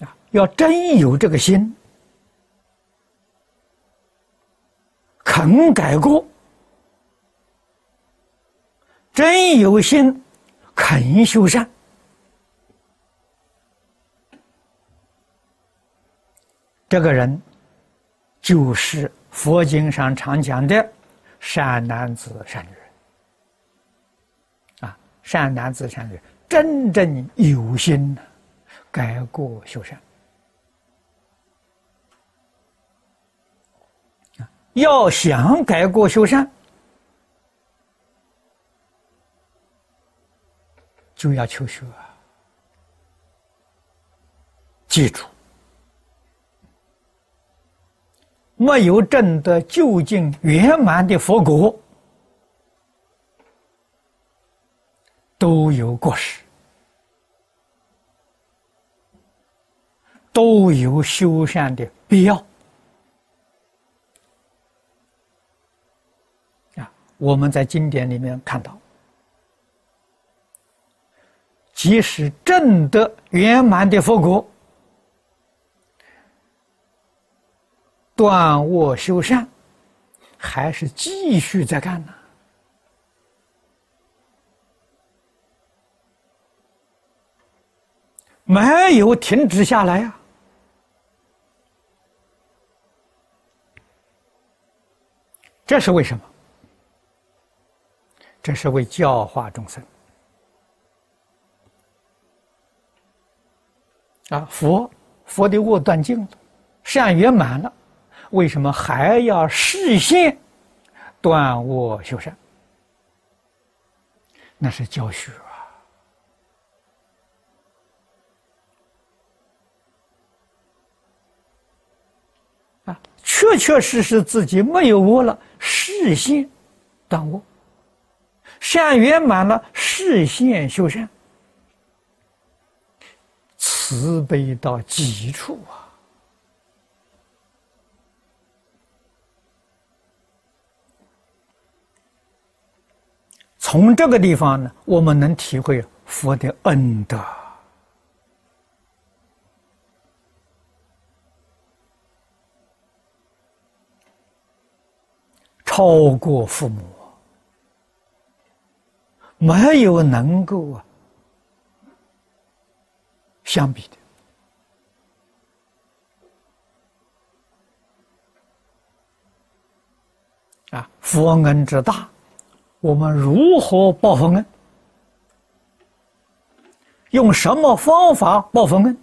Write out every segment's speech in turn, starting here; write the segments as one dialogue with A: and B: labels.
A: 啊，要真有这个心，肯改过，真有心，肯修善，这个人就是佛经上常讲的善男子、善女人。啊，善男子、善女人，真正有心改过修善。要想改过修善，就要求学啊。记住，没有证得究竟圆满的佛果，都有过失，都有修善的必要。啊，我们在经典里面看到，即使证得圆满的佛果。断恶修善，还是继续在干呢？没有停止下来呀！这是为什么？这是为教化众生啊！佛佛的恶断尽了，善圆满了。为什么还要示现断恶修善？那是教学确确实实自己没有恶了，视线断恶，善圆满了，视线修善，慈悲到极处啊！从这个地方呢，我们能体会佛的恩德，超过父母，没有能够啊相比的啊，佛恩之大。我们如何报佛恩？用什么方法报佛恩？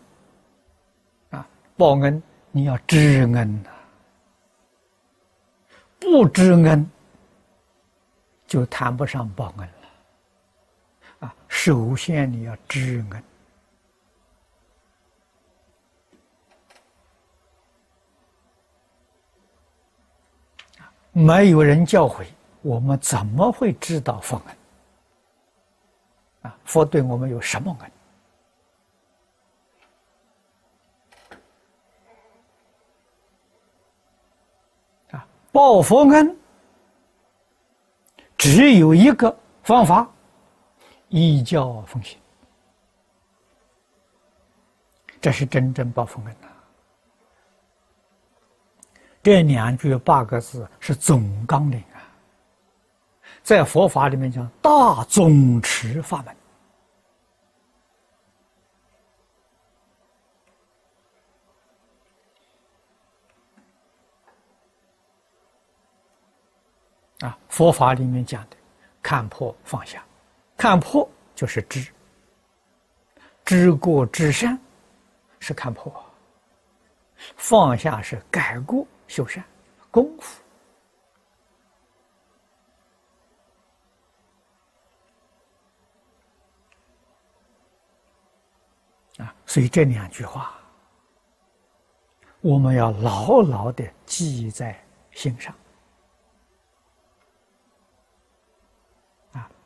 A: 啊，报恩你要知恩呐，不知恩就谈不上报恩了。啊，首先你要知恩，没有人教诲。我们怎么会知道佛恩？啊，佛对我们有什么恩？报佛恩只有一个方法：依教奉行。这是真正报佛恩呐。这两句八个字是总纲领啊。在佛法里面讲大总持法门啊，佛法里面讲的看破放下，看破就是知，知过知善是看破，放下是改过修善功夫。啊，所以这两句话，我们要牢牢的记在心上。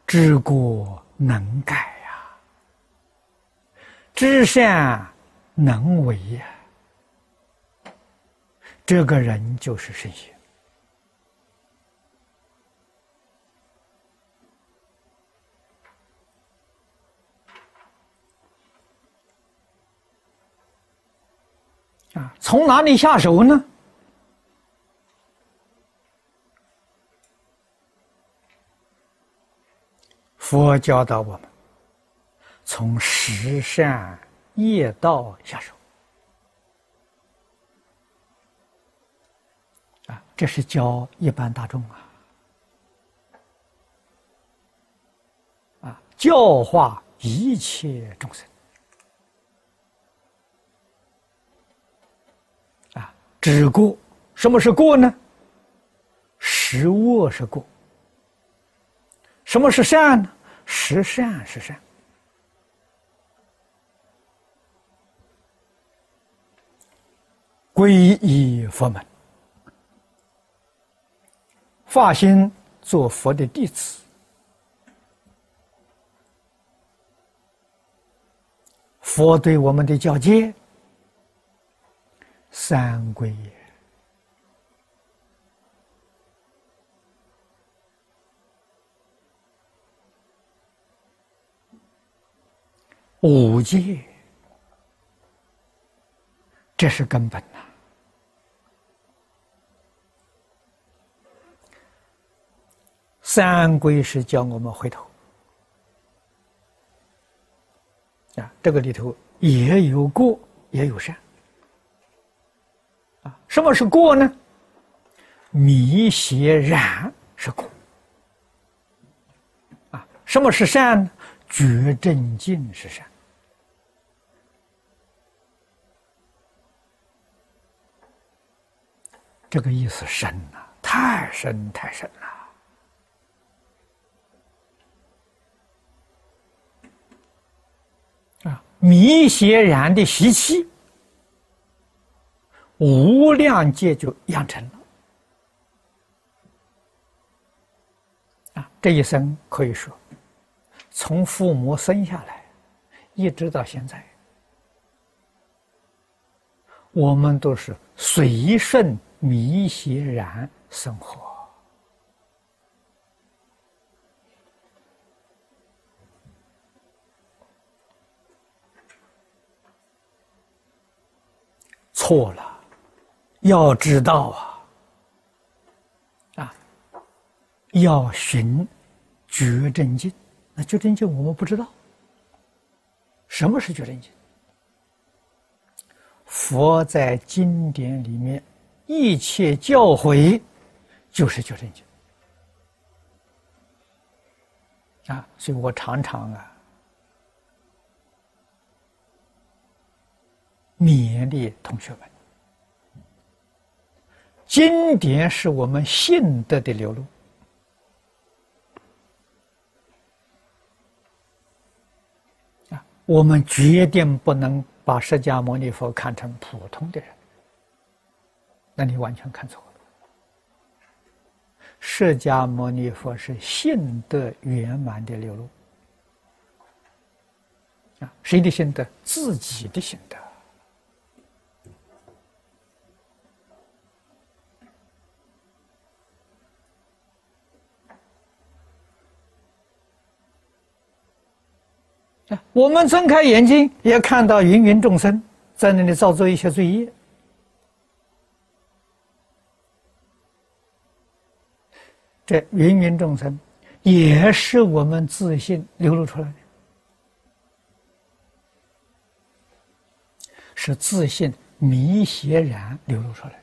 A: 知过能改呀，知善能为呀，这个人就是圣贤。啊，从哪里下手呢？佛教导我们，从十善业道下手。啊，这是教一般大众啊，啊，教化一切众生。啊，止过，什么是过呢？食恶是过。什么是善呢？十善是善，皈依佛门，发心做佛的弟子，佛对我们的教诫，三皈依。五戒，这是根本呐。三规是教我们回头啊，这个里头也有过，也有善啊。什么是过呢？迷邪染是过啊。什么是善呢？觉正净是善。这个意思深了，太深太深了。啊，迷邪然的习气，无量界就养成了。啊，这一生可以说，从父母生下来，一直到现在。我们都是随顺迷邪然生活，错了，要知道啊，啊，要寻觉真经，那觉真经我们不知道，什么是觉真经？佛在经典里面一切教诲，就是觉真经啊！所以我常常啊勉励同学们：经典是我们信德的流露啊！我们决定不能。把释迦牟尼佛看成普通的人，那你完全看错了。释迦牟尼佛是性德圆满的流露啊，谁的心德？自己的心德我们睁开眼睛，也看到芸芸众生在那里造作一些罪业。这芸芸众生，也是我们自信流露出来的，是自信迷邪然流露出来。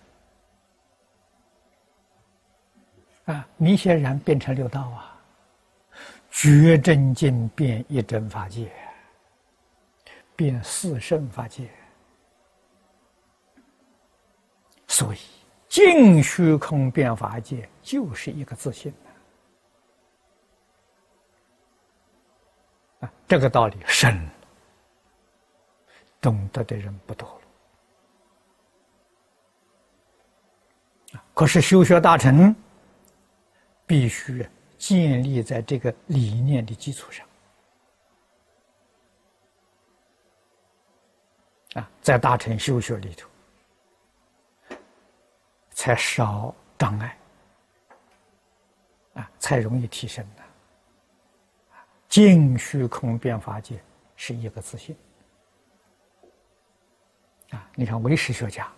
A: 啊，迷邪然变成六道啊。觉真经变一真法界，变四圣法界，所以净虚空变法界就是一个自信啊，这个道理深，懂得的人不多了。可是修学大成，必须。建立在这个理念的基础上，啊，在大乘修学里头，才少障碍，啊，才容易提升的。净虚空变法界是一个自信，啊，你看唯识学家，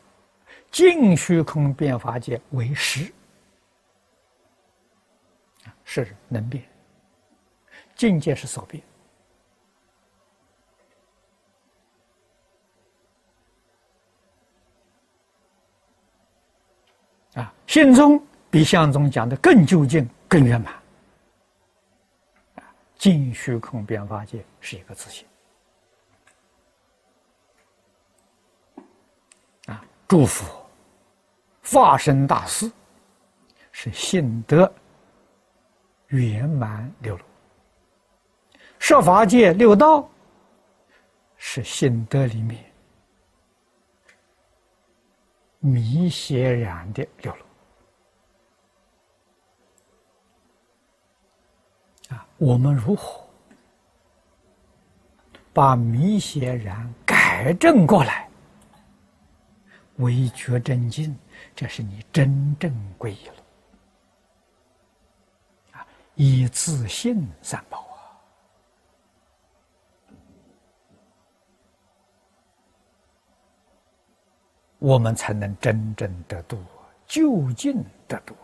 A: 尽虚空变法界为实，是能变，境界是所变。啊，信中比相中讲的更究竟、更圆满。啊，尽虚空变法界是一个自信。啊，祝福发生大事是信德圆满流露，设法界六道是信德里面。迷邪然的流露啊！我们如何把迷邪然改正过来？唯觉真经，这是你真正皈依了啊！以自信三宝。我们才能真正得度，就近得度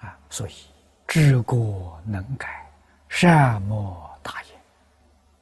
A: 啊！啊，所以知过能改，善莫